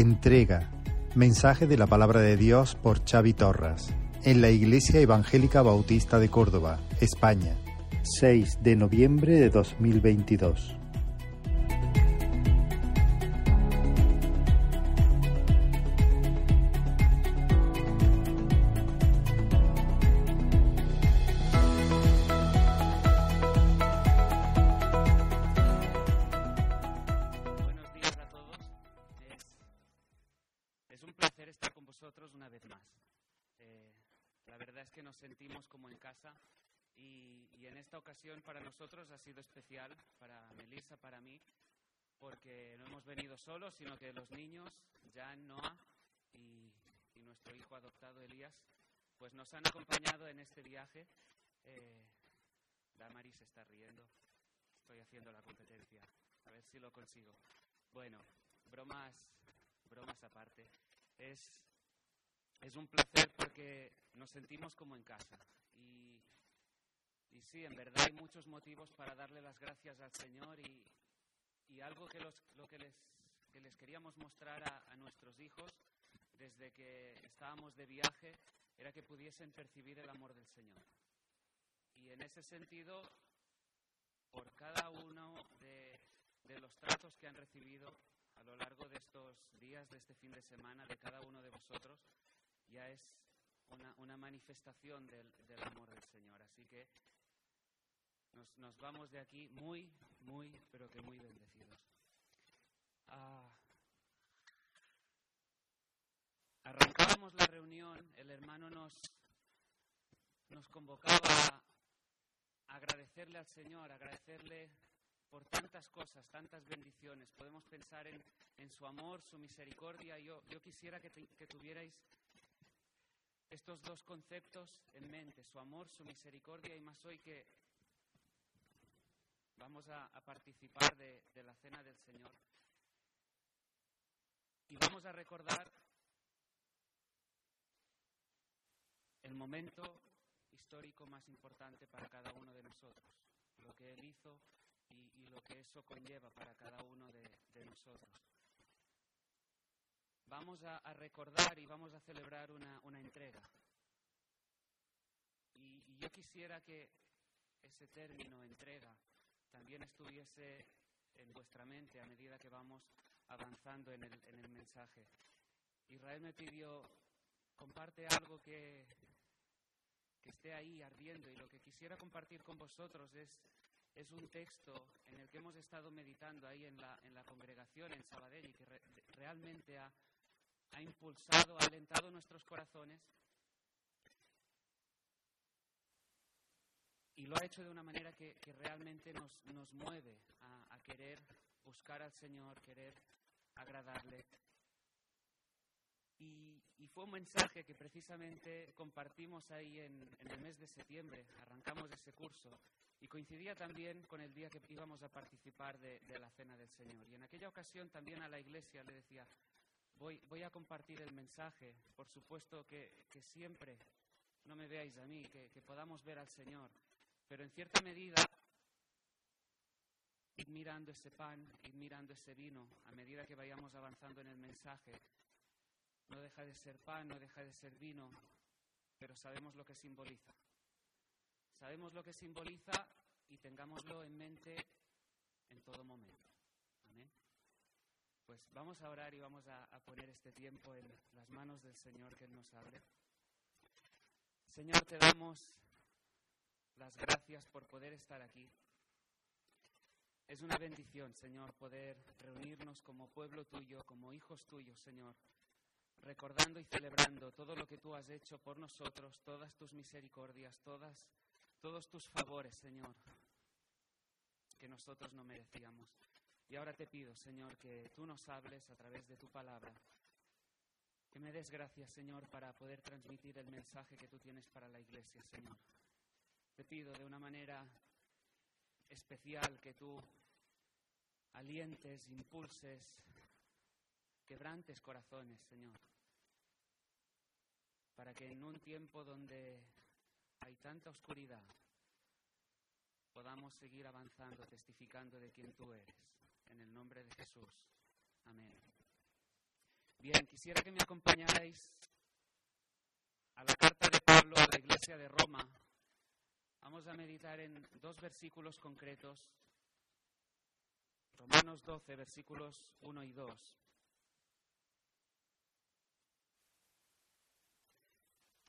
Entrega. Mensaje de la palabra de Dios por Xavi Torras. En la Iglesia Evangélica Bautista de Córdoba, España. 6 de noviembre de 2022. Viaje. Eh, se está riendo. Estoy haciendo la competencia. A ver si lo consigo. Bueno, bromas, bromas aparte. Es, es un placer porque nos sentimos como en casa. Y, y sí, en verdad hay muchos motivos para darle las gracias al Señor y, y algo que, los, lo que, les, que les queríamos mostrar a, a nuestros hijos desde que estábamos de viaje era que pudiesen percibir el amor del Señor. Y en ese sentido, por cada uno de, de los tratos que han recibido a lo largo de estos días, de este fin de semana, de cada uno de vosotros, ya es una, una manifestación del, del amor del Señor. Así que nos, nos vamos de aquí muy, muy, pero que muy bendecidos. Ah, arrancábamos la reunión, el hermano nos, nos convocaba a agradecerle al Señor, agradecerle por tantas cosas, tantas bendiciones. Podemos pensar en, en su amor, su misericordia. Yo, yo quisiera que, que tuvierais estos dos conceptos en mente, su amor, su misericordia, y más hoy que vamos a, a participar de, de la cena del Señor. Y vamos a recordar el momento histórico más importante para cada uno de nosotros, lo que Él hizo y, lo que eso conlleva para cada uno de, nosotros. Vamos a, recordar y vamos a celebrar una, entrega. Y, yo quisiera que ese término, entrega, también estuviese en vuestra mente a medida que vamos avanzando en en el mensaje. Israel me pidió, comparte algo que, que esté ahí ardiendo y lo que quisiera compartir con vosotros es, es un texto en el que hemos estado meditando ahí en la, en la congregación en Sabadell y que re- realmente ha, ha impulsado, ha alentado nuestros corazones y lo ha hecho de una manera que, que realmente nos, nos mueve a, a querer buscar al Señor, querer agradarle. Fue un mensaje que precisamente compartimos ahí en, en el mes de septiembre, arrancamos ese curso y coincidía también con el día que íbamos a participar de, de la Cena del Señor. Y en aquella ocasión también a la iglesia le decía, voy, voy a compartir el mensaje, por supuesto que, que siempre no me veáis a mí, que, que podamos ver al Señor, pero en cierta medida ir mirando ese pan, ir mirando ese vino, a medida que vayamos avanzando en el mensaje, no deja de ser pan, no deja de ser vino, pero sabemos lo que simboliza. Sabemos lo que simboliza y tengámoslo en mente en todo momento. Amén. Pues vamos a orar y vamos a, poner este tiempo en las manos del Señor que nos hable. Señor, te damos las gracias por poder estar aquí. Es una bendición, Señor, poder reunirnos como pueblo tuyo, como hijos tuyos, Señor, recordando y celebrando todo lo que tú has hecho por nosotros, todas tus misericordias, todas, todos tus favores, Señor, que nosotros no merecíamos. Y ahora te pido, Señor, que tú nos hables a través de tu palabra, que me des gracias, Señor, para poder transmitir el mensaje que tú tienes para la iglesia, Señor. Te pido de una manera especial que tú alientes, impulses, quebrantes corazones, Señor, para que en un tiempo donde hay tanta oscuridad podamos seguir avanzando, testificando de quién tú eres. En el nombre de Jesús. Amén. Bien, quisiera que me acompañarais a la carta de Pablo a la iglesia de Roma. Vamos a meditar en dos versículos concretos. Romanos 12, versículos 1 y 2.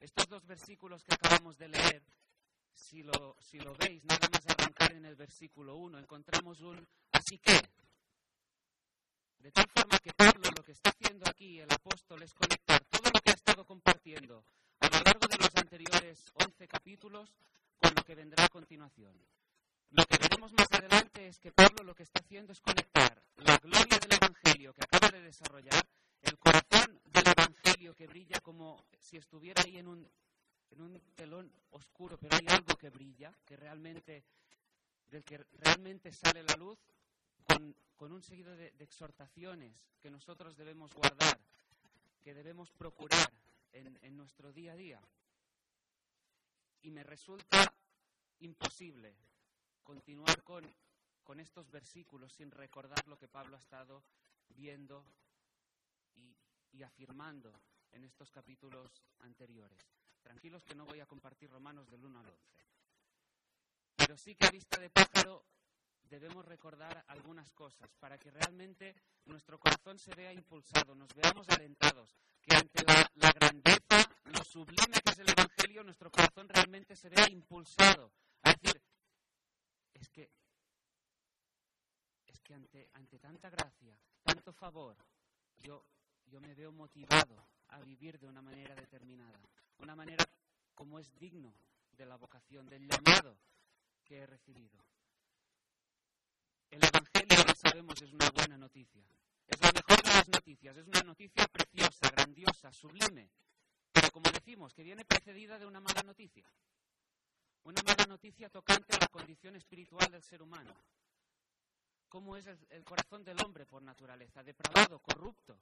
Estos dos versículos que acabamos de leer, si lo, si lo veis, nada más arrancar en el versículo 1, encontramos un así que. De tal forma que Pablo lo que está haciendo aquí, el apóstol, es conectar todo lo que ha estado compartiendo a lo largo de los anteriores 11 capítulos con lo que vendrá a continuación. Lo que veremos más adelante es que Pablo lo que está haciendo es conectar la gloria del Evangelio que acaba de desarrollar, el corazón del Evangelio que brilla como si estuviera ahí en un, en un telón oscuro, pero hay algo que brilla, que realmente, del que realmente sale la luz, con, con un seguido de, de exhortaciones que nosotros debemos guardar, que debemos procurar en, en nuestro día a día. Y me resulta imposible continuar con, con estos versículos sin recordar lo que Pablo ha estado viendo y, y afirmando en estos capítulos anteriores. Tranquilos que no voy a compartir Romanos del 1 al 11. Pero sí que a vista de pájaro debemos recordar algunas cosas para que realmente nuestro corazón se vea impulsado, nos veamos alentados, que ante la, la grandeza, lo sublime que es el Evangelio, nuestro corazón realmente se vea impulsado a decir, es que, es que ante, ante tanta gracia, tanto favor, yo, yo me veo motivado a vivir de una manera determinada, una manera como es digno de la vocación, del llamado que he recibido. El Evangelio, lo sabemos, es una buena noticia. Es la mejor de las noticias. Es una noticia preciosa, grandiosa, sublime. Pero como decimos, que viene precedida de una mala noticia. Una mala noticia tocante a la condición espiritual del ser humano. ¿Cómo es el, el corazón del hombre por naturaleza? Depravado, corrupto.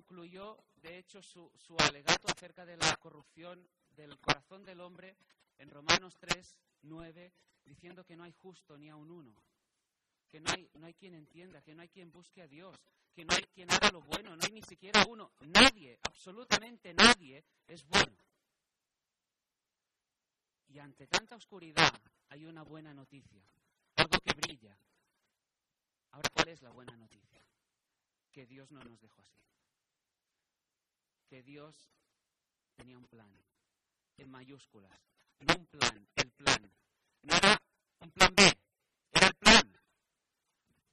Concluyó, de hecho, su, su alegato acerca de la corrupción del corazón del hombre en Romanos 3, 9, diciendo que no hay justo ni a un uno, que no hay, no hay quien entienda, que no hay quien busque a Dios, que no hay quien haga lo bueno, no hay ni siquiera uno, nadie, absolutamente nadie es bueno. Y ante tanta oscuridad hay una buena noticia, algo que brilla. Ahora, ¿cuál es la buena noticia? Que Dios no nos dejó así. Que Dios tenía un plan, en mayúsculas, no un plan, el plan. No era un plan B, era el plan.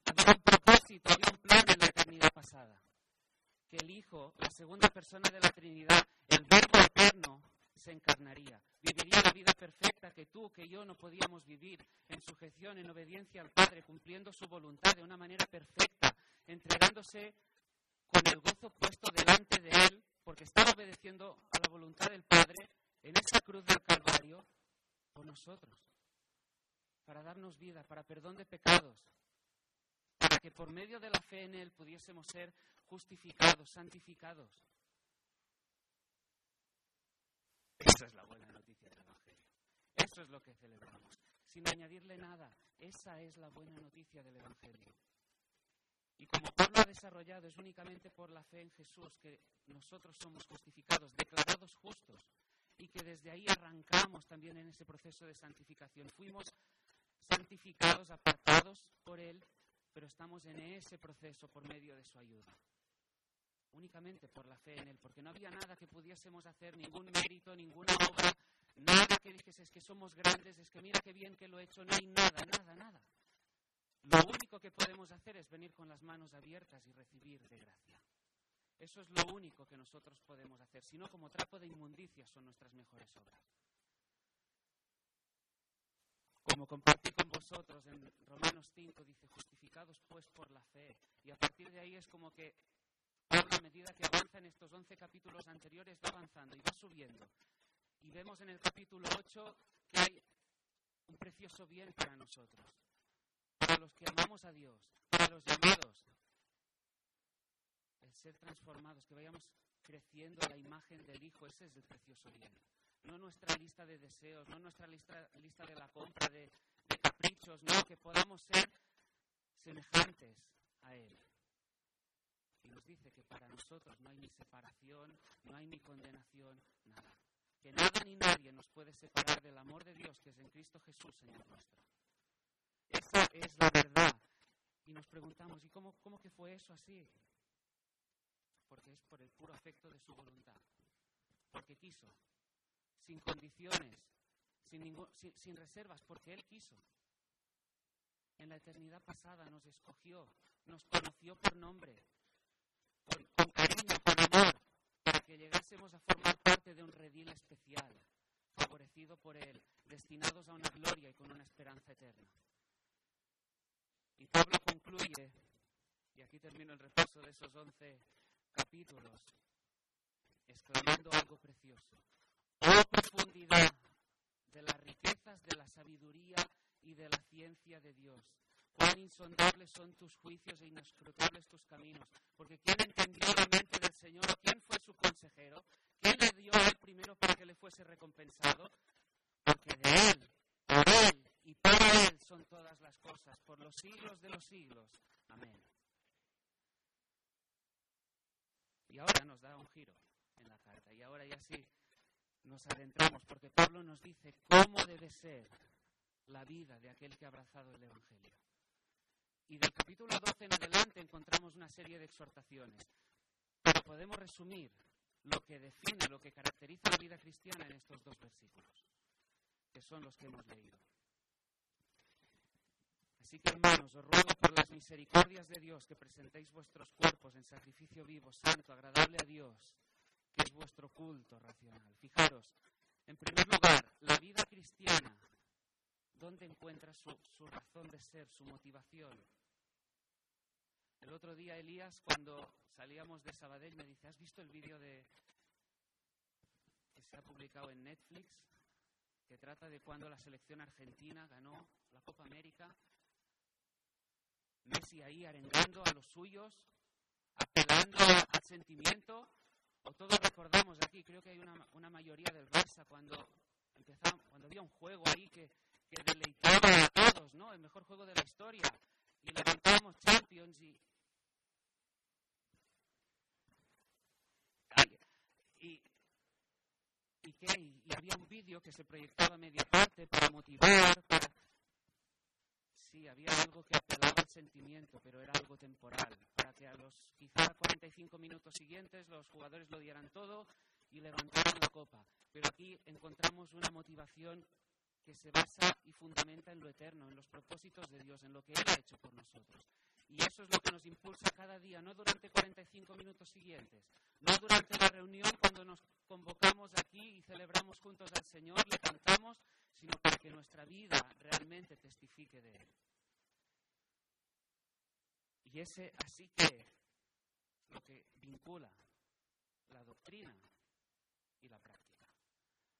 Había un propósito, había un plan en la eternidad pasada. Que el Hijo, la segunda persona de la Trinidad, el Verbo eterno, se encarnaría. Viviría la vida perfecta que tú, que yo no podíamos vivir, en sujeción, en obediencia al Padre, cumpliendo su voluntad de una manera perfecta, entregándose con el gozo puesto delante de Él, porque estaba obedeciendo a la voluntad del Padre en esa cruz del Calvario por nosotros, para darnos vida, para perdón de pecados, para que por medio de la fe en Él pudiésemos ser justificados, santificados. Esa es la buena noticia del Evangelio. Eso es lo que celebramos. Sin añadirle nada, esa es la buena noticia del Evangelio. Y como Pablo ha desarrollado, es únicamente por la fe en Jesús que nosotros somos justificados, declarados justos, y que desde ahí arrancamos también en ese proceso de santificación. Fuimos santificados, apartados por Él, pero estamos en ese proceso por medio de su ayuda. Únicamente por la fe en Él, porque no había nada que pudiésemos hacer, ningún mérito, ninguna obra, nada que dijese es que somos grandes, es que mira qué bien que lo he hecho, no hay nada, nada, nada. Lo único que podemos hacer es venir con las manos abiertas y recibir de gracia. Eso es lo único que nosotros podemos hacer, si no como trapo de inmundicia son nuestras mejores obras. Como compartí con vosotros en Romanos 5, dice, justificados pues por la fe. Y a partir de ahí es como que a medida que avanza en estos 11 capítulos anteriores, va avanzando y va subiendo. Y vemos en el capítulo 8 que hay un precioso bien para nosotros, los que amamos a Dios, para los llamados, el ser transformados, que vayamos creciendo a la imagen del Hijo, ese es el precioso bien. No nuestra lista de deseos, no nuestra lista, lista de la compra de, de caprichos, no, que podamos ser semejantes a Él. Y nos dice que para nosotros no hay ni separación, no hay ni condenación, nada que nada ni nadie nos puede separar del amor de Dios que es en Cristo Jesús, Señor nuestro. Es la verdad. Y nos preguntamos, ¿y cómo, cómo que fue eso así? Porque es por el puro afecto de su voluntad. Porque quiso. Sin condiciones, sin, ningún, sin, sin reservas, porque Él quiso. En la eternidad pasada nos escogió, nos conoció por nombre, con, con cariño, con amor, para que llegásemos a formar parte de un redil especial, favorecido por Él, destinados a una gloria y con una esperanza eterna. Y Pablo concluye, y aquí termino el repaso de esos once capítulos, exclamando algo precioso. Oh profundidad de las riquezas de la sabiduría y de la ciencia de Dios. Cuán insondables son tus juicios e inescrutables tus caminos. Porque ¿quién entendió la mente del Señor? ¿Quién fue su consejero? ¿Quién le dio él primero para que le fuese recompensado? Porque de él y para él son todas las cosas, por los siglos de los siglos. Amén. Y ahora nos da un giro en la carta. Y ahora ya sí nos adentramos, porque Pablo nos dice cómo debe ser la vida de aquel que ha abrazado el Evangelio. Y del capítulo 12 en adelante encontramos una serie de exhortaciones. Pero podemos resumir lo que define, lo que caracteriza la vida cristiana en estos dos versículos, que son los que hemos leído. Así que, hermanos, os ruego por las misericordias de Dios que presentéis vuestros cuerpos en sacrificio vivo, santo, agradable a Dios, que es vuestro culto racional. Fijaros, en primer lugar, la vida cristiana ¿Dónde encuentra su, razón de ser, su motivación? El otro día Elías, cuando salíamos de Sabadell, me dice, ¿has visto el vídeo de que se ha publicado en Netflix? Que trata de cuando la selección argentina ganó la Copa América. Messi ahí arengando a los suyos, apelando al sentimiento. O todos recordamos aquí, creo que hay una, una mayoría del Barça cuando cuando había un juego ahí que que deleitaba a todos, ¿no? El mejor juego de la historia. Y levantamos Champions y... Y, y, y había un vídeo que se proyectaba media parte para motivar, para... Sí, había algo que apelaba al sentimiento, pero era algo temporal, para que a los quizá 45 minutos siguientes los jugadores lo dieran todo y levantaran la copa. Pero aquí encontramos una motivación que se basa y fundamenta en lo eterno, en los propósitos de Dios, en lo que Él ha hecho por nosotros. Y eso es lo que nos impulsa cada día, no durante 45 minutos siguientes, no durante la reunión cuando nos convocamos aquí y celebramos juntos al Señor, le cantamos, sino para que nuestra vida realmente testifique de Él. Y ese así que lo que vincula la doctrina y la práctica.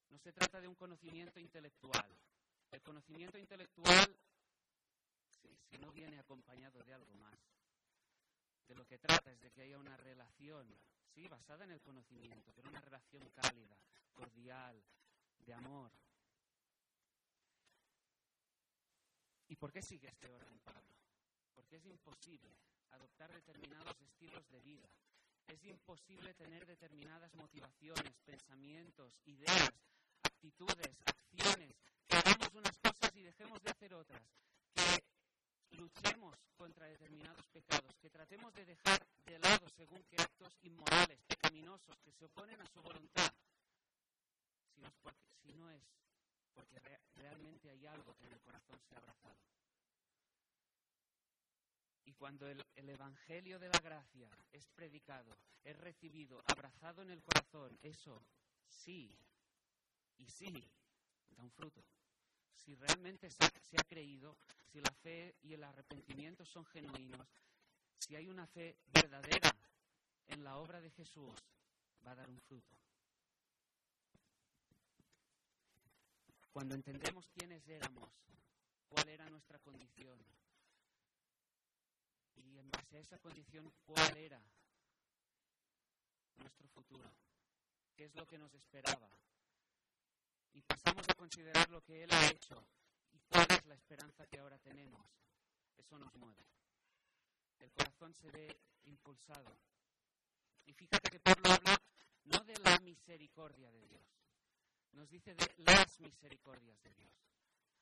No se trata de un conocimiento intelectual. El conocimiento intelectual, si no viene acompañado de algo más, de lo que trata es de que haya una relación, sí, basada en el conocimiento, pero una relación cálida, cordial, de amor. ¿Y por qué sigue este orden, Pablo? Porque es imposible adoptar determinados estilos de vida. Es imposible tener determinadas motivaciones, pensamientos, ideas actitudes, acciones, que hagamos unas cosas y dejemos de hacer otras, que luchemos contra determinados pecados, que tratemos de dejar de lado según qué actos inmorales, pecaminosos, que se oponen a su voluntad, si no es porque, realmente hay algo que en el corazón se ha abrazado. Y cuando el, el, Evangelio de la gracia es predicado, es recibido, abrazado en el corazón, eso sí y sí, da un fruto. Si realmente se ha creído, si la fe y el arrepentimiento son genuinos, si hay una fe verdadera en la obra de Jesús va a dar un fruto. Cuando entendemos quiénes éramos, cuál era nuestra condición, y en base a esa condición, cuál era nuestro futuro, qué es lo que nos esperaba, y pasamos a considerar lo que Él ha hecho y cuál es la esperanza que ahora tenemos, eso nos mueve. El corazón se ve impulsado. Y fíjate que Pablo habla no de la misericordia de Dios, nos dice de las misericordias de Dios.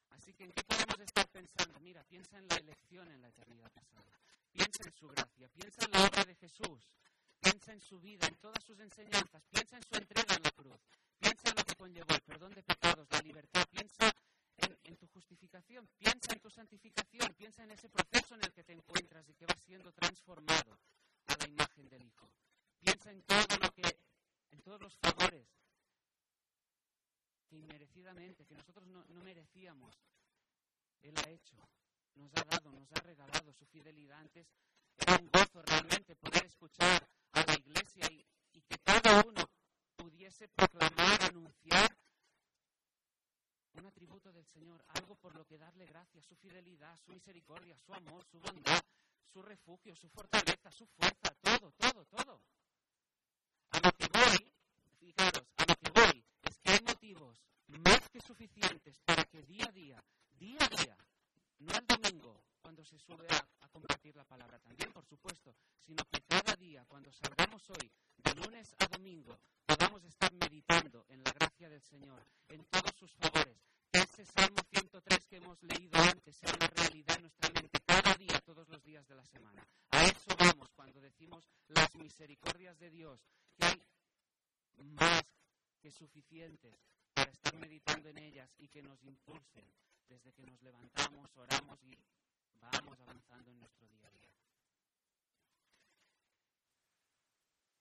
Así que, ¿en qué podemos estar pensando? Mira, piensa en la elección en la eternidad pasada. Piensa en su gracia, piensa en la obra de Jesús, piensa en su vida, en todas sus enseñanzas, piensa en su entrega en la cruz, piensa en lo que conllevó el perdón de pecados, la libertad, piensa en, en, tu justificación, piensa en tu santificación, piensa en ese proceso en el que te encuentras y que vas siendo transformado a la imagen del Hijo. Piensa en todo lo que, en todos los favores que inmerecidamente, que nosotros no, no merecíamos, Él ha hecho, nos ha dado, nos ha regalado su fidelidad. Antes era un gozo realmente poder escuchar a la iglesia y, y que cada uno pudiese proclamar, anunciar un atributo del Señor, algo por lo que darle gracias, su fidelidad, su misericordia, su amor, su bondad, su refugio, su fortaleza, su fuerza, todo, todo, todo. A lo que voy, fijaros, a lo que voy es que hay motivos más que suficientes para que día a día, día a día, no el domingo, cuando se sube a, a, compartir la palabra también, por supuesto, sino que cada día, cuando salgamos hoy, de lunes a domingo, podamos estar meditando en la gracia del Señor, en todos sus favores, que ese Salmo 103 que hemos leído antes sea una realidad en nuestra mente cada día, todos los días de la semana. A eso vamos cuando decimos las misericordias de Dios, que hay más que suficientes estar meditando en ellas y que nos impulsen desde que nos levantamos, oramos y vamos avanzando en nuestro día a día.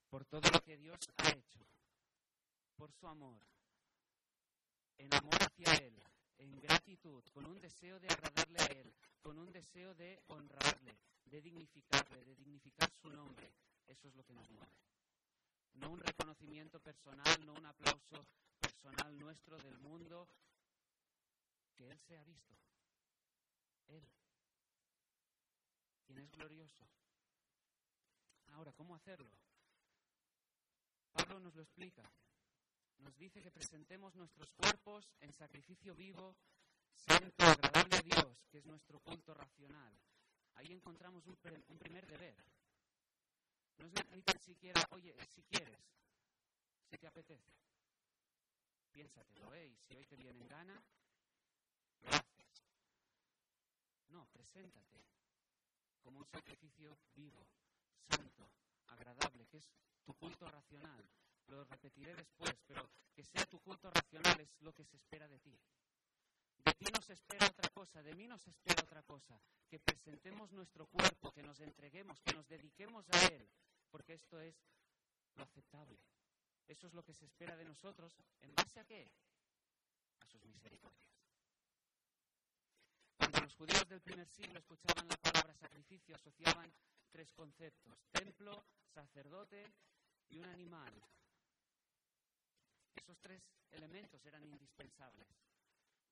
Por todo lo que Dios ha hecho, por su amor, en amor hacia Él, en gratitud, con un deseo de agradarle a Él, con un deseo de honrarle, de dignificarle, de dignificar su nombre. Eso es lo que nos mueve. No un reconocimiento personal, no un aplauso nuestro del mundo, que Él sea visto. Él, quien es glorioso. Ahora, ¿cómo hacerlo? Pablo nos lo explica. Nos dice que presentemos nuestros cuerpos en sacrificio vivo, santo, agradable a Dios, que es nuestro culto racional. Ahí encontramos un, primer deber. No es ni tan siquiera, oye, si quieres, si te apetece, piénsatelo, ¿eh? Y si hoy te viene en gana, lo haces. No, preséntate como un sacrificio vivo, santo, agradable, que es tu culto racional. Lo repetiré después, pero que sea tu culto racional es lo que se espera de ti. De ti no se espera otra cosa, de mí no se espera otra cosa. Que presentemos nuestro cuerpo, que nos entreguemos, que nos dediquemos a Él, porque esto es lo aceptable. Eso es lo que se espera de nosotros. ¿En base a qué? A sus misericordias. Cuando los judíos del primer siglo escuchaban la palabra sacrificio, asociaban tres conceptos, templo, sacerdote y un animal. Esos tres elementos eran indispensables.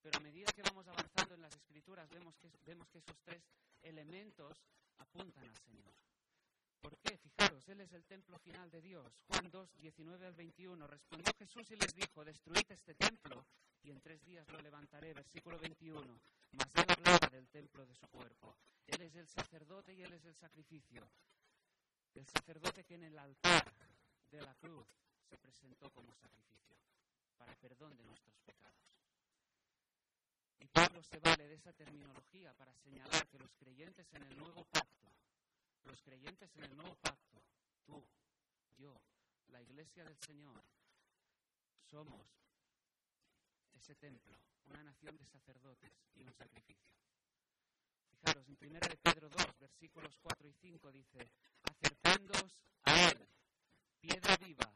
Pero a medida que vamos avanzando en las escrituras, vemos que, vemos que esos tres elementos apuntan al Señor. ¿Por qué? Fijaros, Él es el templo final de Dios. Juan 2, 19 al 21. Respondió Jesús y les dijo, destruid este templo y en tres días lo levantaré. Versículo 21. Mas Él hablaba del templo de su cuerpo. Él es el sacerdote y Él es el sacrificio. El sacerdote que en el altar de la cruz se presentó como sacrificio para perdón de nuestros pecados. Y Pablo se vale de esa terminología para señalar que los creyentes en el nuevo pacto los creyentes en el nuevo pacto, tú, yo, la iglesia del Señor, somos ese templo, una nación de sacerdotes y un sacrificio. Fijaros, en 1 de Pedro 2, versículos 4 y 5 dice, acercándoos a Él, piedra viva,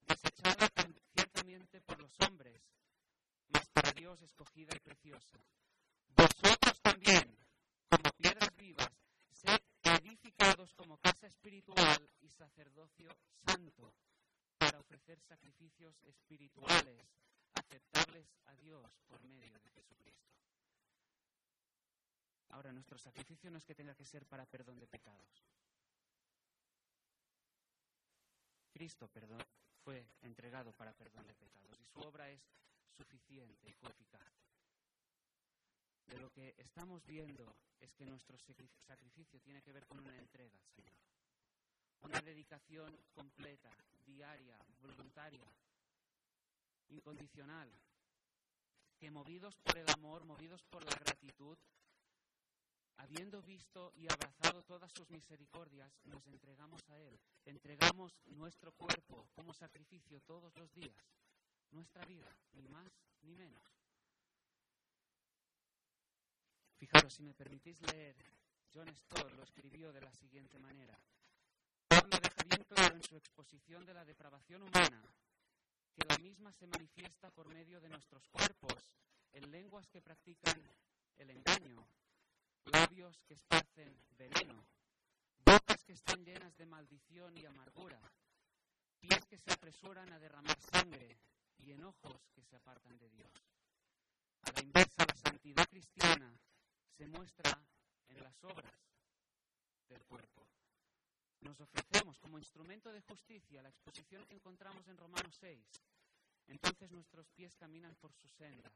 desechada ciertamente por los hombres, mas para Dios escogida y preciosa. Vosotros también, como piedras vivas, santificados como casa espiritual y sacerdocio santo para ofrecer sacrificios espirituales aceptables a Dios por medio de Jesucristo. Ahora, nuestro sacrificio no es que tenga que ser para perdón de pecados. Cristo perdón, fue entregado para perdón de pecados y su obra es suficiente y fue eficaz. De lo que estamos viendo es que nuestro sacrificio tiene que ver con una. Una dedicación completa, diaria, voluntaria, incondicional. Que movidos por el amor, movidos por la gratitud, habiendo visto y abrazado todas sus misericordias, nos entregamos a Él. Entregamos nuestro cuerpo como sacrificio todos los días, nuestra vida, ni más ni menos. Fijaros, si me permitís leer, John Stott lo escribió de la siguiente manera. Bien claro en su exposición de la depravación humana que la misma se manifiesta por medio de nuestros cuerpos, en lenguas que practican el engaño, labios que esparcen veneno, bocas que están llenas de maldición y amargura, pies que se apresuran a derramar sangre y enojos que se apartan de Dios. A la inversa, la santidad cristiana se muestra en las obras del cuerpo. Nos ofrecemos como instrumento de justicia la exposición que encontramos en Romanos 6. Entonces nuestros pies caminan por sus sendas,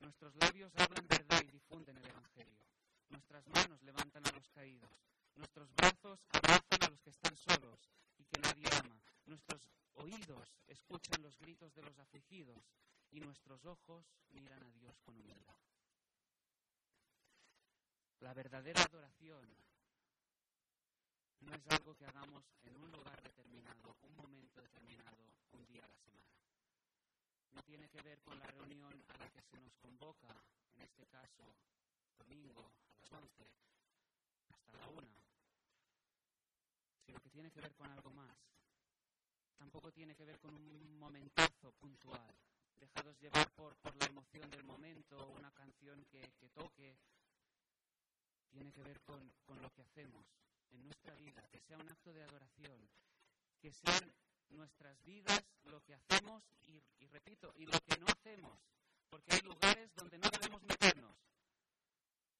nuestros labios hablan verdad y difunden el Evangelio. Nuestras manos levantan a los caídos. Nuestros brazos abrazan a los que están solos y que nadie ama. Nuestros oídos escuchan los gritos de los afligidos y nuestros ojos miran a Dios con humildad. La verdadera adoración no es algo que hagamos en un lugar determinado, un momento determinado, un día a la semana. No tiene que ver con la reunión a la que se nos convoca, en este caso, domingo, hasta la una, sino que tiene que ver con algo más. Tampoco tiene que ver con un momentazo puntual, dejados llevar por, por la emoción del momento, una canción que, que toque. Tiene que ver con, con lo que hacemos en nuestra vida, que sea un acto de adoración, que sean nuestras vidas lo que hacemos y, y, repito, y lo que no hacemos, porque hay lugares donde no debemos meternos,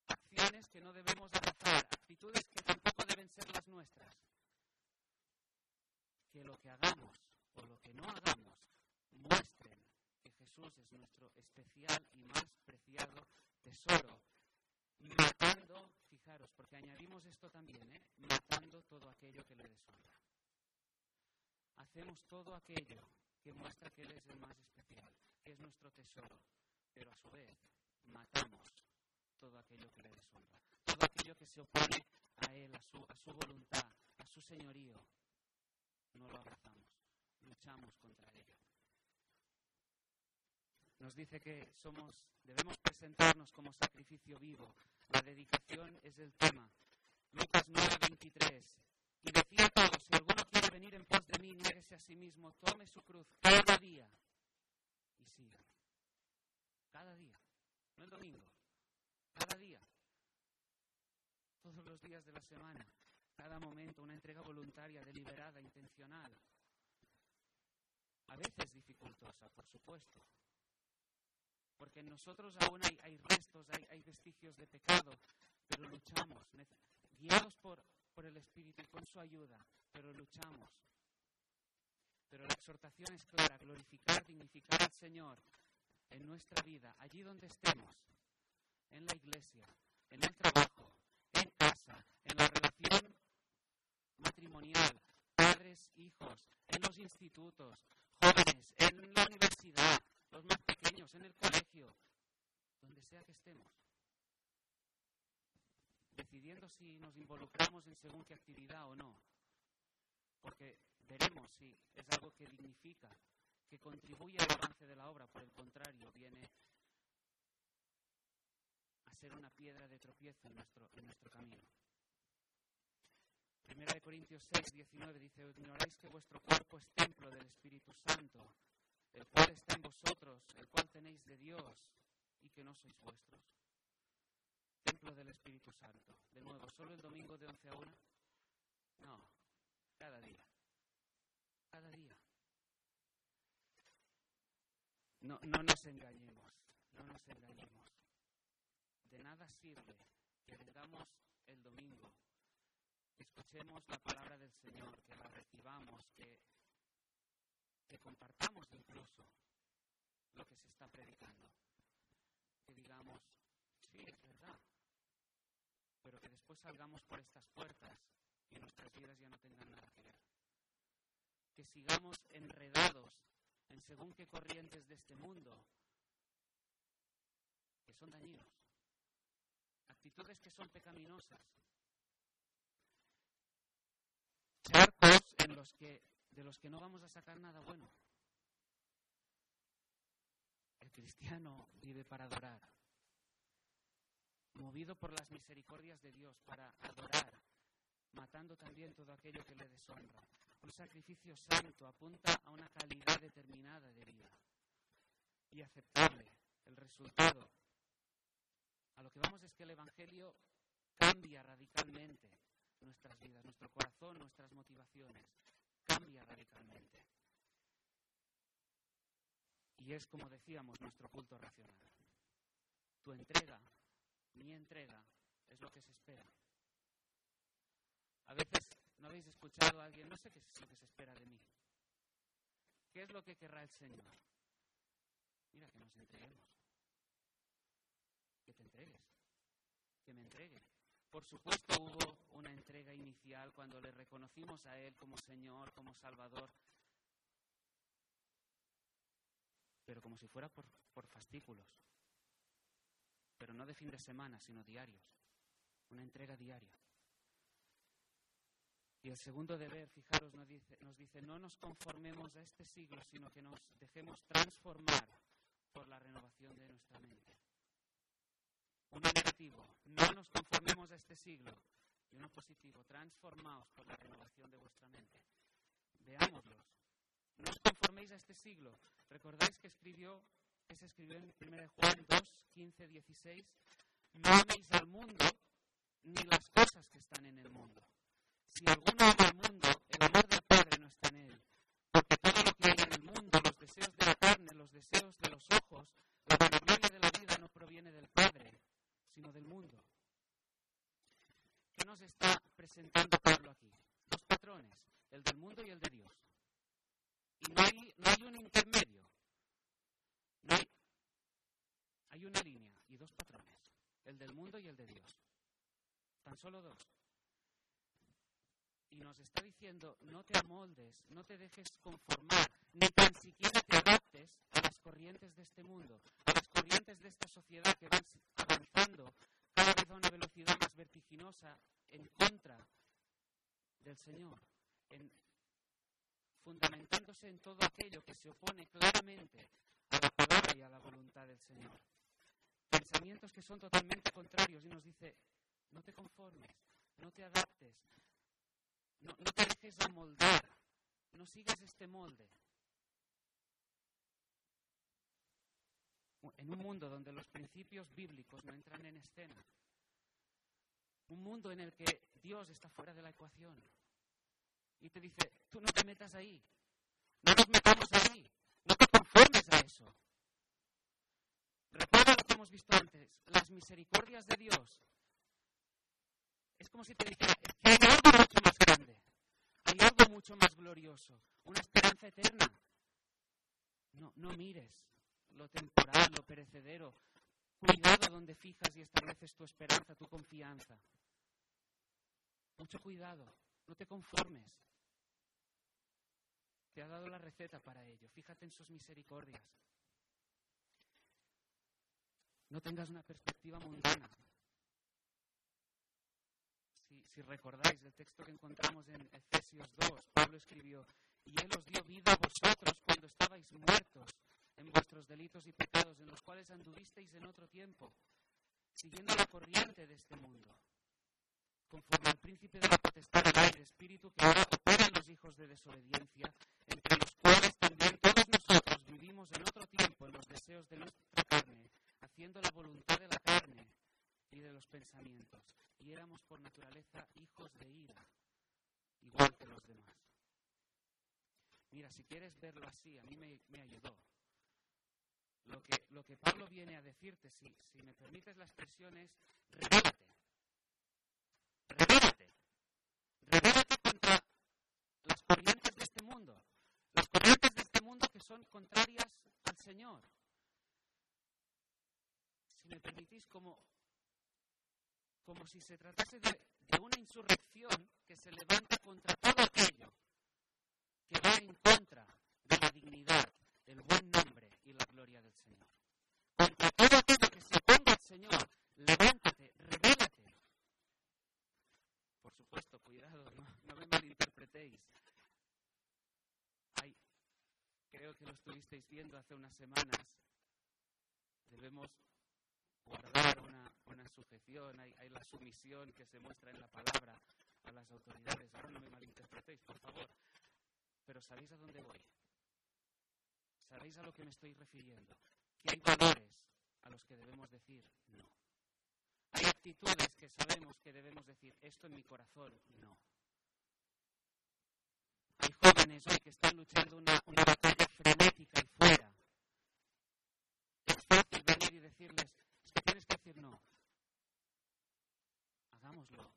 acciones que no debemos abrazar, actitudes que tampoco deben ser las nuestras. Que lo que hagamos o lo que no hagamos muestren que Jesús es nuestro especial y más preciado tesoro, matando, fijaros, porque añadimos esto también, ¿eh? matando todo aquello que le deshonra. Hacemos todo aquello que muestra que Él es el más especial, que es nuestro tesoro, pero a su vez matamos todo aquello que le deshonra, todo aquello que se opone a Él, a su, a su voluntad, a su señorío. No lo abrazamos, luchamos contra ello. Nos dice que somos, debemos presentarnos como sacrificio vivo. La dedicación es el tema. Lucas 9, 23. Y decía a todos, si alguno quiere venir en pos de mí, niéguese a sí mismo, tome su cruz cada día y siga. Cada día, no el domingo, cada día, todos los días de la semana, cada momento, una entrega voluntaria, deliberada, intencional. A veces dificultosa, por supuesto, porque en nosotros aún hay, restos, hay, hay, vestigios de pecado, pero luchamos, guiados por, por el Espíritu y con su ayuda, pero luchamos. Pero la exhortación es clara, glorificar, dignificar al Señor en nuestra vida, allí donde estemos, en la iglesia, en el trabajo, en casa, en la relación matrimonial, padres, hijos, en los institutos, jóvenes, en la universidad, los más pequeños, en el colegio, donde sea que estemos. Decidiendo si nos involucramos en según qué actividad o no. Porque veremos si es algo que dignifica, que contribuye al avance de la obra, por el contrario, viene ser una piedra de tropiezo en nuestro, en nuestro camino. Primera de Corintios 6, 19 dice, ignoráis que vuestro cuerpo es templo del Espíritu Santo, el cual está en vosotros, el cual tenéis de Dios y que no sois vuestros. Templo del Espíritu Santo. De nuevo, solo el domingo de 11 a 1, No, cada día. Cada día. No, no nos engañemos, no nos engañemos. De nada sirve que vengamos el domingo, escuchemos la palabra del Señor, que la recibamos, que, que compartamos incluso lo que se está predicando. Que digamos, sí, es verdad, pero que después salgamos por estas puertas y nuestras vidas ya no tengan nada que ver. Que sigamos enredados en según qué corrientes de este mundo que son dañinos, actitudes que son pecaminosas, charcos en los que, de los que no vamos a sacar nada bueno. El cristiano vive para adorar, movido por las misericordias de Dios, para adorar, matando también todo aquello que le deshonra. Un sacrificio santo apunta a una calidad determinada de vida y aceptable. El resultado. A lo que vamos es que el Evangelio cambia radicalmente nuestras vidas, nuestro corazón, nuestras motivaciones. Cambia radicalmente. Y es, como decíamos, nuestro culto racional. Tu entrega, mi entrega, es lo que se espera. A veces no habéis escuchado a alguien, no sé qué es lo que se espera de mí. ¿Qué es lo que querrá el Señor? Mira, que nos entreguemos. Que te entregues. Que me entregue. Por supuesto hubo una entrega inicial cuando le reconocimos a Él como Señor, como Salvador, pero como si fuera por, por fascículos, pero no de fin de semana, sino diarios, una entrega diaria. Y el segundo deber, fijaros, nos dice, nos dice, no nos conformemos a este siglo, sino que nos dejemos transformar por la renovación de nuestra mente. Uno negativo, no nos conformemos a este siglo. Y uno positivo, transformaos por la renovación de vuestra mente. Veámoslos. No os conforméis a este siglo. ¿Recordáis que escribió, que se escribió en 1 Juan 2, 15, 16? No améis al mundo ni las cosas que están en el mundo. Si alguno ama al mundo, el amor del Padre no está en él. Porque todo lo que hay en el mundo, los deseos de la carne, los deseos de los ojos, la vanagloria de la vida no proviene del Padre, del mundo. ¿Qué nos está presentando Pablo aquí? Dos patrones, el del mundo y el de Dios. Y no hay, no hay un intermedio. No hay, hay una línea y dos patrones, el del mundo y el de Dios. Tan solo dos y nos está diciendo no te amoldes, no te dejes conformar, ni tan siquiera te adaptes a las corrientes de este mundo, corrientes de esta sociedad que van avanzando cada vez a una velocidad más vertiginosa en contra del Señor, en, fundamentándose en todo aquello que se opone claramente a la palabra y a la voluntad del Señor. Pensamientos que son totalmente contrarios y nos dice, no te conformes, no te adaptes, no, no te dejes amoldar, no sigas este molde. En un mundo donde los principios bíblicos no entran en escena, un mundo en el que Dios está fuera de la ecuación y te dice, tú no te metas ahí, no nos metamos ahí, no te conformes a eso. Recuerda lo que hemos visto antes, las misericordias de Dios. Es como si te dijera, que hay algo mucho más grande, hay algo mucho más glorioso, una esperanza eterna. No, no mires lo temporal, lo perecedero. Cuidado donde fijas y estableces tu esperanza, tu confianza. Mucho cuidado, no te conformes. Te ha dado la receta para ello. Fíjate en sus misericordias. No tengas una perspectiva mundana. Si, recordáis el texto que encontramos en Efesios 2, Pablo escribió, y Él os dio vida a vosotros cuando estabais muertos en vuestros delitos y pecados, en los cuales anduvisteis en otro tiempo, siguiendo la corriente de este mundo, conforme al príncipe de la potestad del espíritu que ahora opera en los hijos de desobediencia, entre los cuales también todos nosotros vivimos en otro tiempo en los deseos de nuestra carne, haciendo la voluntad de la carne y de los pensamientos, y éramos por naturaleza hijos de ira, igual que los demás. Mira, si quieres verlo así, a mí me, ayudó. Lo que, lo que Pablo viene a decirte, si, si me permites la expresión, es revélate. Revélate. Revélate contra las corrientes de este mundo. Las corrientes de este mundo que son contrarias al Señor. Si me permitís, como, como si se tratase de, de una insurrección que se levanta contra todo aquello que va en contra de la dignidad, el buen nombre y la gloria del Señor. Contra todo aquello que se oponga al Señor, levántate, revélate. Por supuesto, cuidado, no, me malinterpretéis. creo que lo estuvisteis viendo hace unas semanas. Debemos guardar una, una sujeción, hay, hay la sumisión que se muestra en la palabra a las autoridades. Ahora no me malinterpretéis, por favor. Pero ¿sabéis a dónde voy? ¿Sabéis a lo que me estoy refiriendo? Que hay valores a los que debemos decir no. Hay actitudes que sabemos que debemos decir esto en mi corazón, no. Hay jóvenes hoy que están luchando una, una batalla frenética y fuera. Es fácil venir y decirles, es que tienes que decir no. Hagámoslo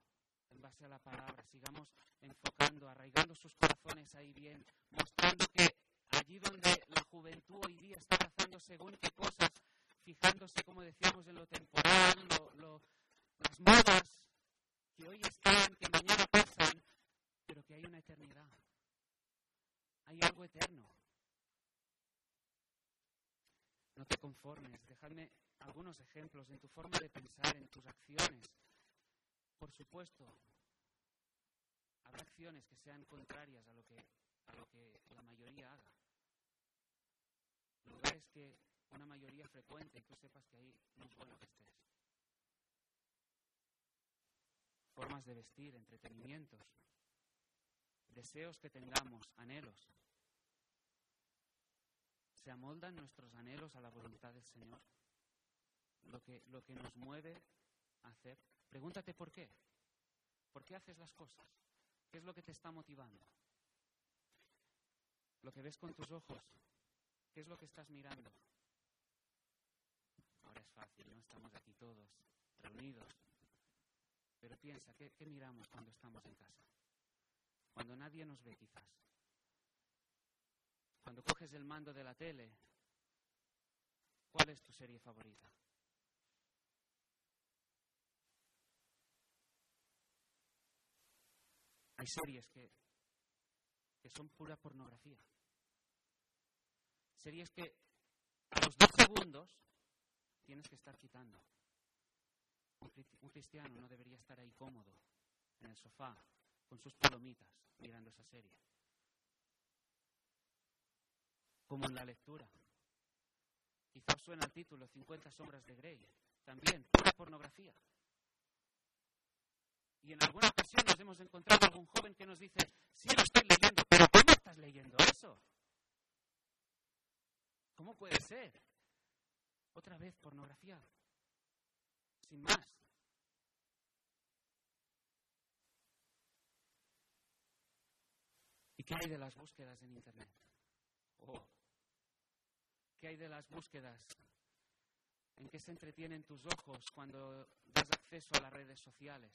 en base a la palabra, sigamos enfocando, arraigando sus corazones ahí bien, mostrando que allí donde la juventud hoy día está abrazando según qué cosas, fijándose, como decíamos, en lo temporal, las modas que hoy están, que mañana pasan, pero que hay una eternidad. Hay algo eterno. No te conformes, dejadme algunos ejemplos en tu forma de pensar, en tus acciones. Por supuesto, habrá acciones que sean contrarias a lo que, a lo que la mayoría haga. Lugares que una mayoría frecuente y tú sepas que ahí no es bueno que estés. Formas de vestir, entretenimientos, deseos que tengamos, anhelos. ¿Se amoldan nuestros anhelos a la voluntad del Señor? Lo que, lo que nos mueve a hacer. Pregúntate por qué. ¿Por qué haces las cosas? ¿Qué es lo que te está motivando? Lo que ves con tus ojos. ¿Qué es lo que estás mirando? Ahora es fácil, ¿no? Estamos aquí todos reunidos. Pero piensa, ¿qué, ¿qué, miramos cuando estamos en casa? Cuando nadie nos ve quizás. Cuando coges el mando de la tele, ¿cuál es tu serie favorita? Hay series que, que son pura pornografía. Series que a los dos segundos tienes que estar quitando. Un cristiano no debería estar ahí cómodo, en el sofá, con sus palomitas, mirando esa serie. Como en la lectura. Quizás suena el título 50 sombras de Grey. También, pura pornografía. Y en alguna ocasión nos hemos encontrado algún joven que nos dice, sí lo estoy leyendo, pero ¿cómo estás leyendo eso? ¿Cómo puede ser? Otra vez pornografía. Sin más. ¿Y qué hay de las búsquedas en Internet? Oh. ¿Qué hay de las búsquedas? ¿En qué se entretienen tus ojos cuando das acceso a las redes sociales?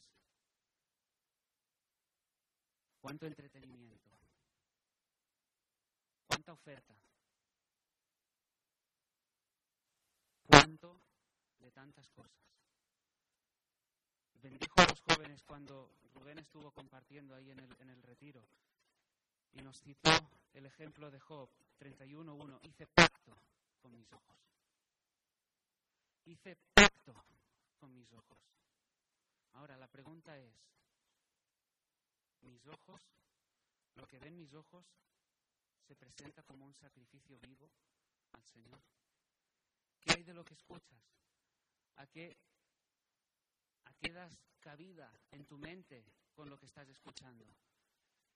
¿Cuánto entretenimiento? ¿Cuánta oferta? ¿Cuánto de tantas cosas? Bendijo a los jóvenes cuando Rubén estuvo compartiendo ahí en el, en el retiro y nos citó el ejemplo de Job 31.1. Hice pacto con mis ojos. Hice pacto con mis ojos. Ahora la pregunta es, mis ojos, lo que ven mis ojos, se presenta como un sacrificio vivo al Señor. ¿Qué hay de lo que escuchas? ¿A qué, a qué das cabida en tu mente con lo que estás escuchando?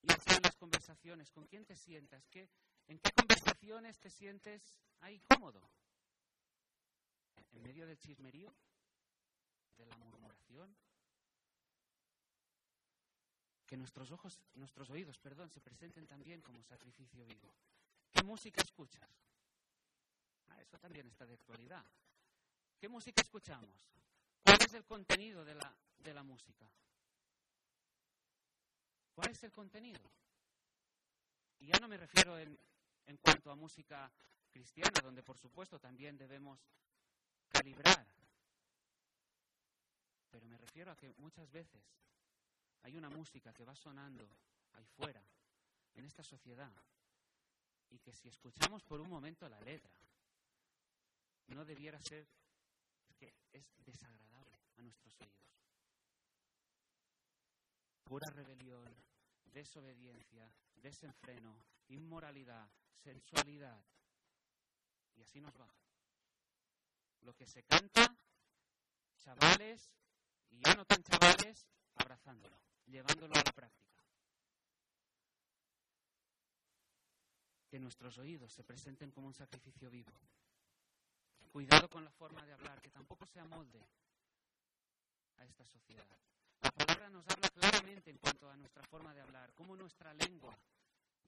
Y así en las conversaciones, ¿con quién te sientas? ¿Qué, ¿En qué conversaciones te sientes ahí cómodo? ¿En medio del chismerío? ¿De la murmuración? que nuestros ojos, nuestros oídos, perdón, se presenten también como sacrificio vivo. ¿Qué música escuchas? Ah, eso también está de actualidad. ¿Qué música escuchamos? ¿Cuál es el contenido de la, de la música? ¿Cuál es el contenido? Y ya no me refiero en, en cuanto a música cristiana, donde por supuesto también debemos calibrar. Pero me refiero a que muchas veces hay una música que va sonando ahí fuera, en esta sociedad, y que si escuchamos por un momento la letra, no debiera ser, es que es desagradable a nuestros oídos. Pura rebelión, desobediencia, desenfreno, inmoralidad, sensualidad. Y así nos va. Lo que se canta, chavales y ya no tan chavales, abrazándolo, llevándolo a la práctica. Que nuestros oídos se presenten como un sacrificio vivo. Cuidado con la forma de hablar, que tampoco se amolde a esta sociedad. La palabra nos habla claramente en cuanto a nuestra forma de hablar, cómo nuestra lengua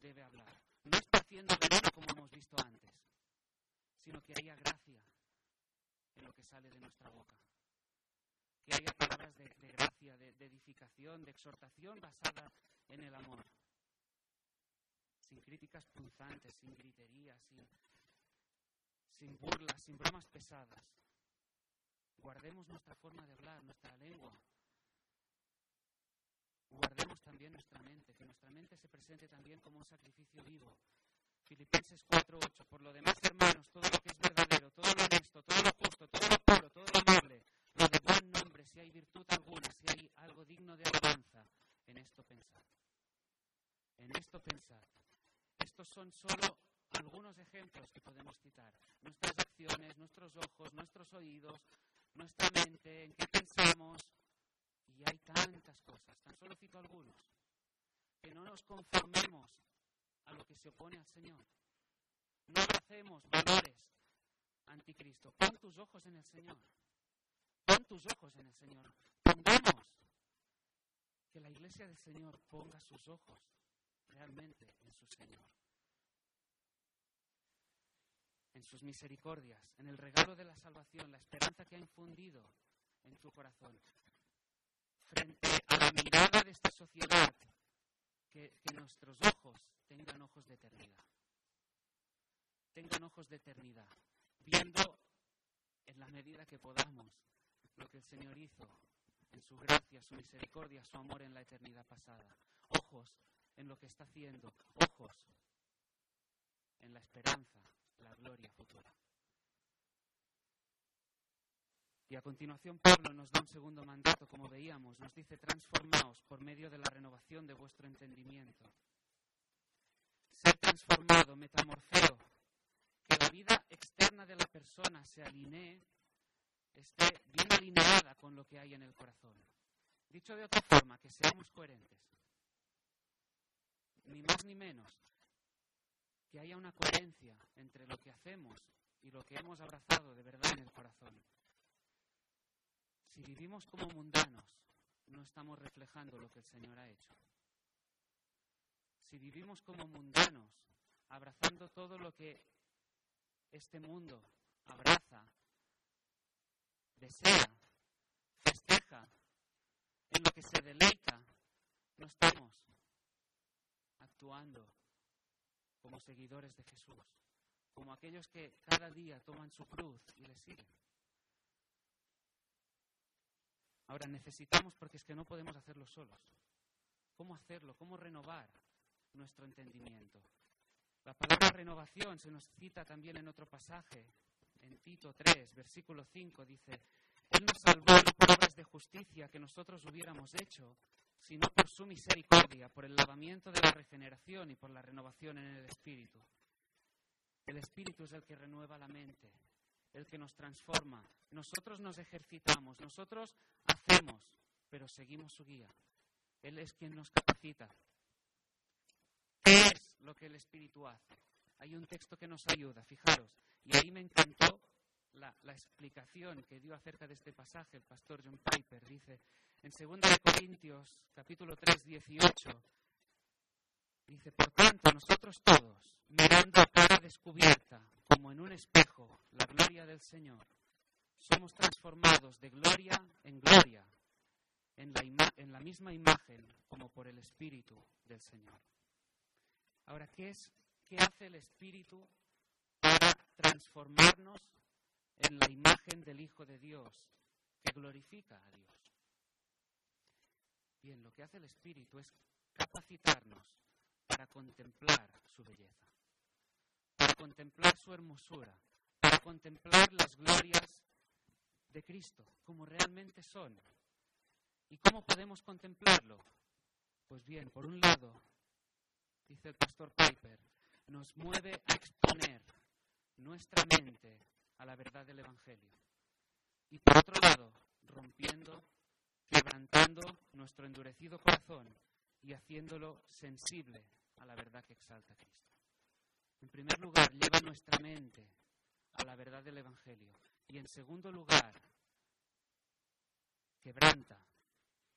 debe hablar. No está haciendo veneno como hemos visto antes, sino que haya gracia en lo que sale de nuestra boca. Que haya palabras de, gracia, de, de edificación, de exhortación basada en el amor. Sin críticas punzantes, sin gritería, sin, sin burlas, sin bromas pesadas. Guardemos nuestra forma de hablar, nuestra lengua, guardemos también nuestra mente, que nuestra mente se presente también como un sacrificio vivo. Filipenses 4:8. Por lo demás, hermanos, todo lo que es verdadero, todo lo honesto, todo lo justo, todo lo puro, todo lo amable, lo de buen nombre, si hay virtud alguna, si hay algo digno de alabanza, en esto pensad. En esto pensad. Estos son solo algunos ejemplos que podemos citar. Nuestras acciones, nuestros ojos, nuestros oídos, nuestra mente, en qué pensamos, y hay tantas cosas, tan solo cito algunos, que no nos conformemos a lo que se opone al Señor. No abracemos valores anticristo. Pon tus ojos en el Señor. Pon tus ojos en el Señor. Pongamos que la iglesia del Señor ponga sus ojos realmente en su Señor. En sus misericordias, en el regalo de la salvación, la esperanza que ha infundido en tu corazón frente a la mirada de esta sociedad, que, nuestros ojos tengan ojos de eternidad. Tengan ojos de eternidad, viendo en la medida que podamos lo que el Señor hizo en su gracia, su misericordia, su amor en la eternidad pasada. Ojos en lo que está haciendo, ojos en la esperanza, la gloria futura. Y a continuación Pablo nos da un segundo mandato, como veíamos, nos dice, transformaos por medio de la renovación de vuestro entendimiento. Ser transformado, metamorfeo, que la vida externa de la persona se alinee, esté bien alineada con lo que hay en el corazón. Dicho de otra forma, que seamos coherentes. Ni más ni menos. Que haya una coherencia entre lo que hacemos y lo que hemos abrazado de verdad en el corazón. Si vivimos como mundanos, no estamos reflejando lo que el Señor ha hecho. Si vivimos como mundanos, abrazando todo lo que este mundo abraza, desea, festeja, en lo que se deleita, no estamos actuando como seguidores de Jesús, como aquellos que cada día toman su cruz y le siguen. Ahora necesitamos, porque es que no podemos hacerlo solos. ¿Cómo hacerlo? ¿Cómo renovar nuestro entendimiento? La palabra renovación se nos cita también en otro pasaje, en Tito 3, versículo 5, dice, Él nos salvó por obras de justicia que nosotros hubiéramos hecho, sino por su misericordia, por el lavamiento de la regeneración y por la renovación en el Espíritu. El Espíritu es el que renueva la mente, el que nos transforma. Nosotros nos ejercitamos, nosotros hacemos, pero seguimos su guía. Él es quien nos capacita. ¿Qué es lo que el Espíritu hace? Hay un texto que nos ayuda, fijaros, y ahí me encantó la, explicación que dio acerca de este pasaje el pastor John Piper. Dice en 2 Corintios capítulo 3, 18, dice, por tanto, nosotros todos, mirando a cara descubierta, como en un espejo, la gloria del Señor, somos transformados de gloria en gloria, en la, en la misma imagen como por el Espíritu del Señor. Ahora, ¿qué, es, ¿qué hace el Espíritu para transformarnos en la imagen del Hijo de Dios que glorifica a Dios? Bien, lo que hace el Espíritu es capacitarnos para contemplar su belleza, para contemplar su hermosura, para contemplar las glorias de Cristo como realmente son. ¿Y cómo podemos contemplarlo? Pues bien, por un lado, dice el pastor Piper, nos mueve a exponer nuestra mente a la verdad del Evangelio. Y por otro lado, rompiendo, quebrantando nuestro endurecido corazón y haciéndolo sensible a la verdad que exalta a Cristo. En primer lugar, lleva nuestra mente a la verdad del Evangelio. Y en segundo lugar, quebranta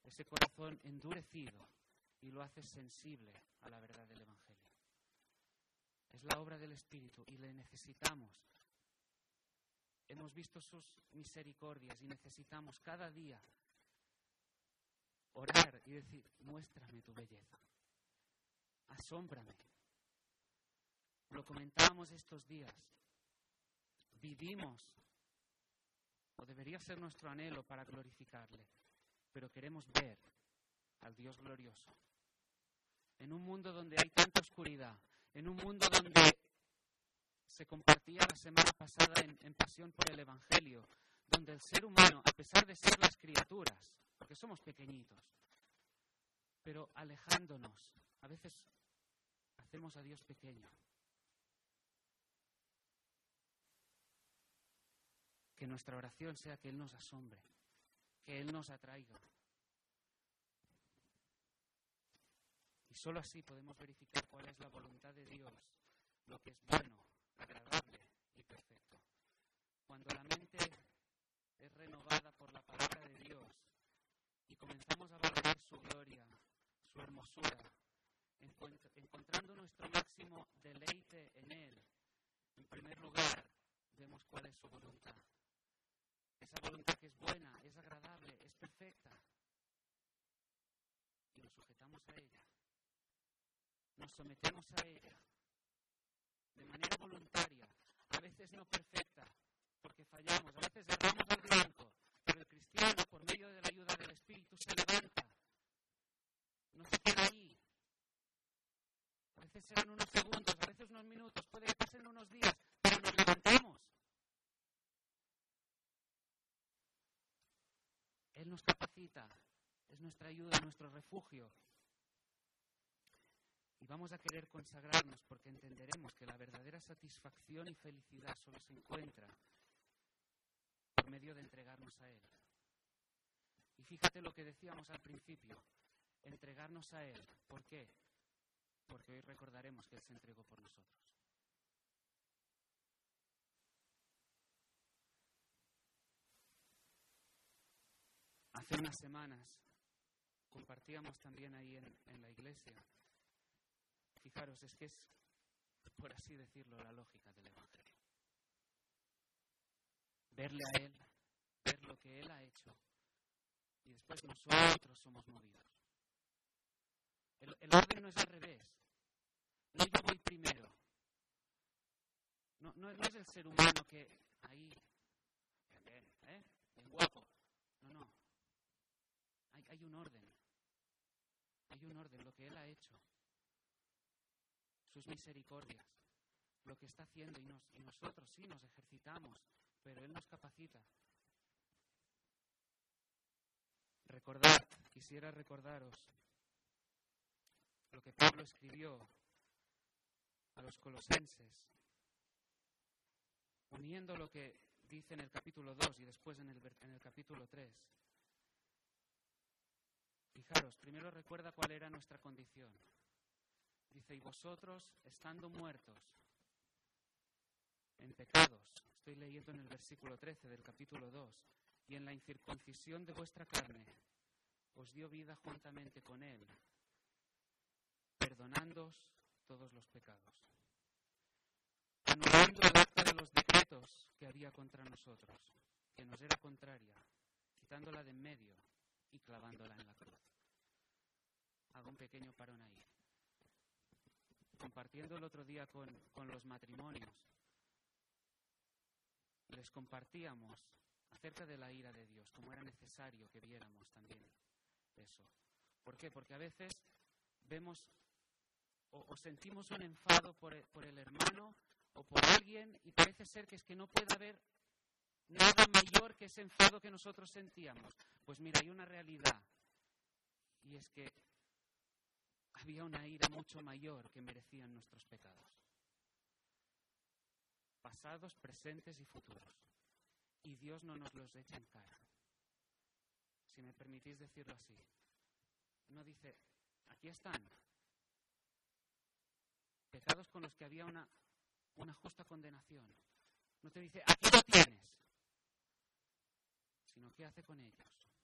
ese corazón endurecido y lo hace sensible a la verdad del Evangelio. Es la obra del Espíritu y le necesitamos. Hemos visto sus misericordias y necesitamos cada día orar y decir, muéstrame tu belleza, asómbrame. Lo comentábamos estos días. Vivimos, o debería ser nuestro anhelo para glorificarle, pero queremos ver al Dios glorioso. En un mundo donde hay tanta oscuridad, en un mundo donde se compartía la semana pasada en, Pasión por el Evangelio, donde el ser humano, a pesar de ser las criaturas, porque somos pequeñitos, pero alejándonos, a veces hacemos a Dios pequeño. Que nuestra oración sea que Él nos asombre, que Él nos atraiga. Y solo así podemos verificar cuál es la voluntad de Dios, lo que es bueno, agradable y perfecto. Cuando la mente es renovada por la palabra de Dios y comenzamos a valorar su gloria, su hermosura, encontrando nuestro máximo deleite en Él, en primer lugar, vemos cuál es su voluntad. Esa voluntad que es buena, es agradable, es perfecta. Y nos sujetamos a ella. Nos sometemos a ella. De manera voluntaria, a veces no perfecta, porque fallamos, a veces erramos al blanco, pero el cristiano, por medio de la ayuda del Espíritu, se levanta. No se queda ahí. A veces serán unos segundos, a veces unos minutos, puede que pasen unos días, pero nos levantamos. Él nos capacita, es nuestra ayuda, nuestro refugio. Y vamos a querer consagrarnos porque entenderemos que la verdadera satisfacción y felicidad solo se encuentra por medio de entregarnos a Él. Y fíjate lo que decíamos al principio, entregarnos a Él. ¿Por qué? Porque hoy recordaremos que Él se entregó por nosotros. Hace unas semanas compartíamos también ahí en, en la iglesia. Fijaros, es que es, por así decirlo, la lógica del Evangelio. Verle a Él, ver lo que Él ha hecho y después nosotros somos movidos. El, orden no es al revés. No yo voy primero. No, no, es el ser humano que ahí, ¿eh? guapo. No, no. Hay un orden. Hay un orden, lo que Él ha hecho. Sus misericordias. Lo que está haciendo y, nos, nosotros sí nos ejercitamos, pero Él nos capacita. Recordad, quisiera recordaros lo que Pablo escribió a los colosenses, uniendo lo que dice en el capítulo 2 y después en el, en el capítulo 3. Fijaros, primero recuerda cuál era nuestra condición. Dice, y vosotros, estando muertos en pecados. Estoy leyendo en el versículo 13 del capítulo 2. Y en la incircuncisión de vuestra carne os dio vida juntamente con él, perdonándoos todos los pecados, anulando el acta de los decretos que había contra nosotros, que nos era contraria, quitándola de en medio y clavándola en la cruz. Hago un pequeño parón ahí. Compartiendo el otro día con, con los matrimonios, les compartíamos acerca de la ira de Dios, como era necesario que viéramos también eso. ¿Por qué? Porque a veces vemos o, sentimos un enfado por el, por el hermano o por alguien y parece ser que es que no puede haber nada mayor que ese enfado que nosotros sentíamos. Pues mira, hay una realidad y es que había una ira mucho mayor que merecían nuestros pecados. Pasados, presentes y futuros. Y Dios no nos los echa en cara. Si me permitís decirlo así. No dice, aquí están. Pecados con los que había una, una justa condenación. No te dice, aquí lo tienes. Sino, ¿qué hace con ellos?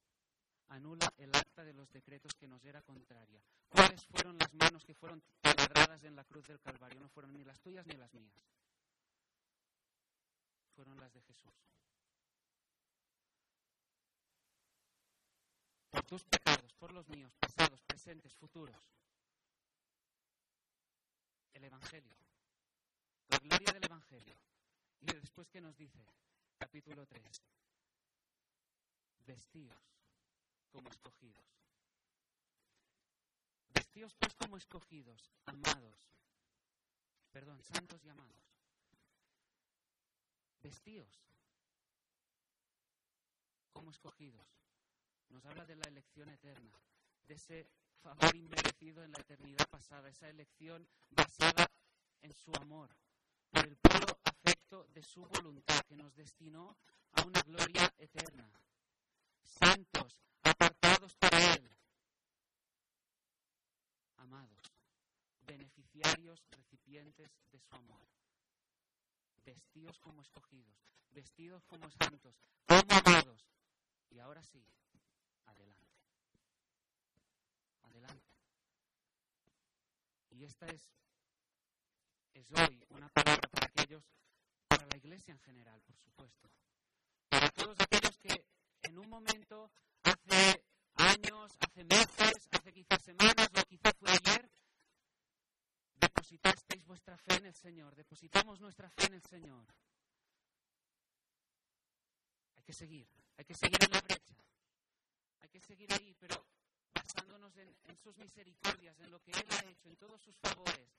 Anula el acta de los decretos que nos era contraria. ¿Cuáles fueron las manos que fueron taladradas en la cruz del Calvario? No fueron ni las tuyas ni las mías. Fueron las de Jesús. Por tus pecados, por los míos, pasados, presentes, futuros. El Evangelio. La gloria del Evangelio. Y después, ¿qué nos dice? Capítulo 3. Vestíos como escogidos. Vestíos pues como escogidos, amados. Perdón, santos y amados. Vestíos como escogidos. Nos habla de la elección eterna, de ese favor inmerecido en la eternidad pasada, esa elección basada en su amor, por el puro afecto de su voluntad que nos destinó a una gloria eterna. Santos, para Él, amados, beneficiarios, recipientes de su amor, vestidos como escogidos, vestidos como santos, como amados. Y ahora sí, adelante. Adelante. Y esta es, es hoy una palabra para aquellos, para la iglesia en general, por supuesto. Para todos aquellos que en un momento, hace años, hace meses, hace quizás semanas o quizás fue ayer, depositasteis vuestra fe en el Señor, depositamos nuestra fe en el Señor. Hay que seguir, hay que seguir en la brecha, hay que seguir ahí, pero basándonos en, en sus misericordias, en lo que Él ha hecho, en todos sus favores,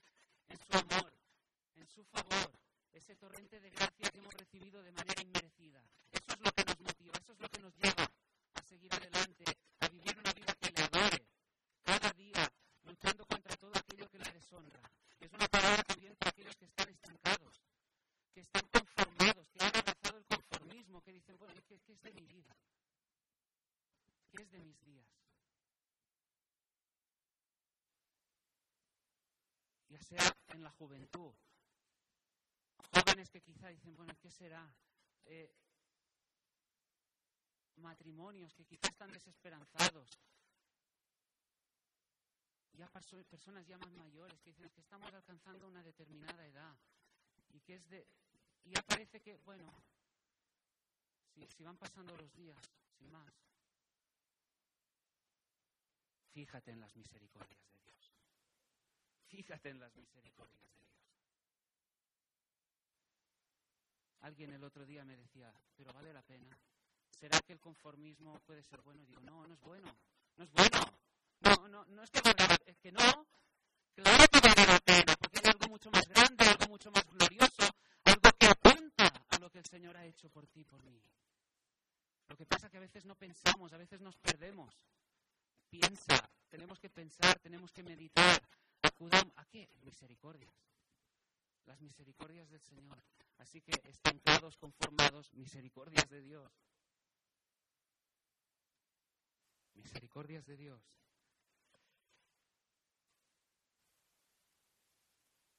en su amor, en su favor, ese torrente de gracia que hemos recibido de manera inmerecida. Eso es lo que nos motiva, eso es lo que nos lleva a seguir adelante, vivir una vida que le adore, cada día luchando contra todo aquello que le deshonra. Es una palabra también para aquellos que están estancados, que están conformados, que han abrazado el conformismo, que dicen, bueno, ¿qué, qué es de mi vida? ¿Qué es de mis días? Ya sea en la juventud, jóvenes que quizá dicen, bueno, ¿qué será? Eh, matrimonios que quizá están desesperanzados. Ya personas ya más mayores que dicen que estamos alcanzando una determinada edad y que es de y ya parece que, bueno, si van pasando los días, sin más, fíjate en las misericordias de Dios. Fíjate en las misericordias de Dios. Alguien el otro día me decía, pero vale la pena. ¿Será que el conformismo puede ser bueno? Y digo, no, no es bueno. No es bueno. No, no, no es que valga, es que no. Claro que vale la pena, porque hay algo mucho más grande, algo mucho más glorioso, algo que apunta a lo que el Señor ha hecho por ti, por mí. Lo que pasa es que a veces no pensamos, a veces nos perdemos. Piensa, tenemos que pensar, tenemos que meditar. Acudamos, ¿a qué? Misericordias. Las misericordias del Señor. Así que estancados, conformados, misericordias de Dios. Misericordias de Dios.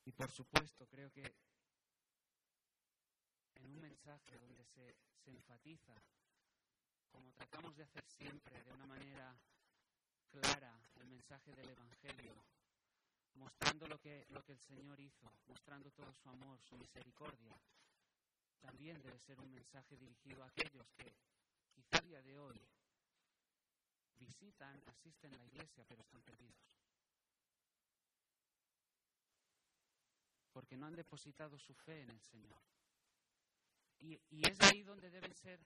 Y por supuesto, creo que en un mensaje donde se, enfatiza, como tratamos de hacer siempre, de una manera clara, el mensaje del Evangelio, mostrando lo que, lo que el Señor hizo, mostrando todo su amor, su misericordia, también debe ser un mensaje dirigido a aquellos que quizá a día de hoy visitan, asisten a la iglesia, pero están perdidos. Porque no han depositado su fe en el Señor. Y, es ahí donde deben ser,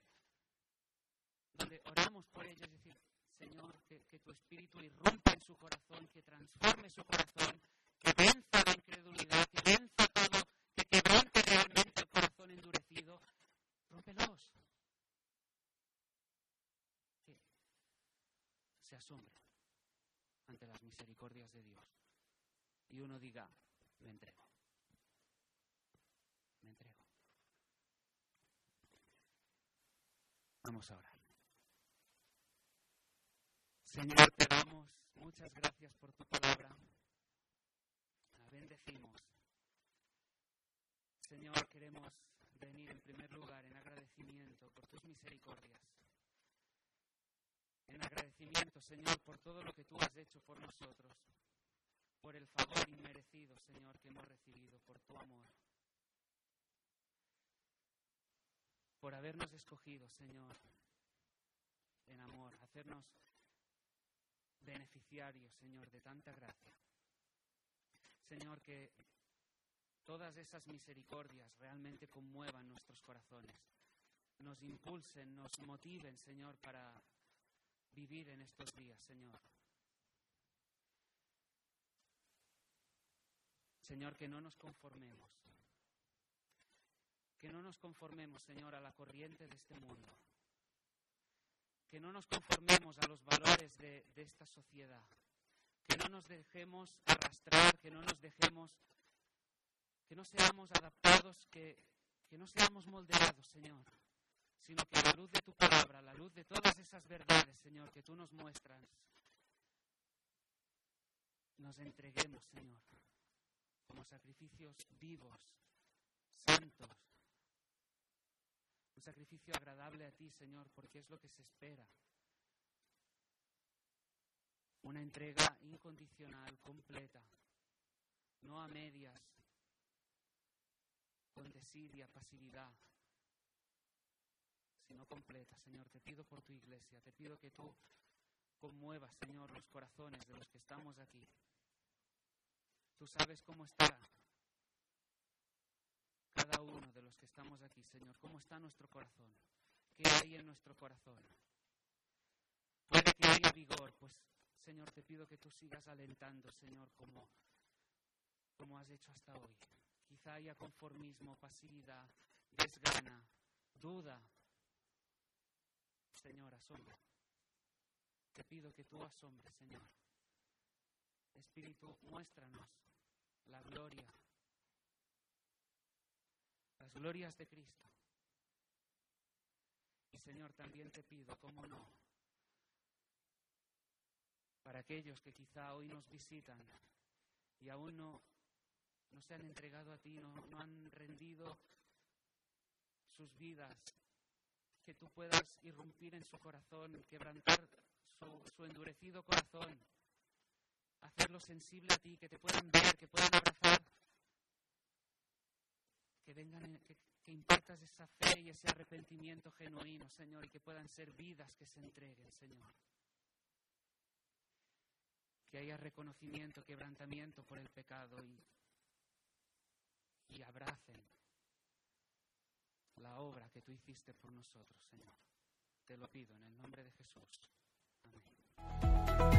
donde oramos por ellos, es decir, Señor, que, que tu espíritu irrumpa en su corazón, que transforme su corazón, que venza la incredulidad, que venza todo, que quebrante realmente el corazón endurecido. Rómpelos. Que se asombre ante las misericordias de Dios. Y uno diga, me entrego. Me entrego. Vamos a orar. Señor, te damos muchas gracias por tu palabra. La bendecimos. Señor, queremos venir en primer lugar en agradecimiento por tus misericordias. En agradecimiento, Señor, por todo lo que tú has hecho por nosotros, por el favor inmerecido, Señor, que hemos recibido, por tu amor. Por habernos escogido, Señor, en amor, hacernos beneficiarios, Señor, de tanta gracia. Señor, que todas esas misericordias realmente conmuevan nuestros corazones, nos impulsen, nos motiven, Señor, para vivir en estos días, Señor. Señor, que no nos conformemos, que no nos conformemos, Señor, a la corriente de este mundo. Que no nos conformemos a los valores de, esta sociedad, que no nos dejemos arrastrar, que no nos dejemos, que no seamos adaptados, que, que no seamos moldeados, Señor, sino que la luz de tu palabra, la luz de todas esas verdades, Señor, que tú nos muestras, nos entreguemos, Señor, como sacrificios vivos, santos, un sacrificio agradable a ti, Señor, porque es lo que se espera. Una entrega incondicional, completa, no a medias, con desidia, pasividad, sino completa. Señor, te pido por tu iglesia, te pido que tú conmuevas, Señor, los corazones de los que estamos aquí. Tú sabes cómo está cada uno de los que estamos aquí, Señor, cómo está nuestro corazón, qué hay en nuestro corazón. Puede que haya vigor, pues, Señor, te pido que tú sigas alentando, Señor, como, como has hecho hasta hoy. Quizá haya conformismo, pasividad, desgana, duda. Señor, asombra. Te pido que tú asombres, Señor. Espíritu, muéstranos la gloria las glorias de Cristo. Y Señor, también te pido, cómo no, para aquellos que quizá hoy nos visitan y aún no, no se han entregado a ti, no, no han rendido sus vidas, que tú puedas irrumpir en su corazón, quebrantar su, endurecido corazón, hacerlo sensible a ti, que te puedan ver, que puedan abrazar que vengan, que, que impartas esa fe y ese arrepentimiento genuino, Señor, y que puedan ser vidas que se entreguen, Señor. Que haya reconocimiento, quebrantamiento por el pecado y, y abracen la obra que tú hiciste por nosotros, Señor. Te lo pido en el nombre de Jesús. Amén.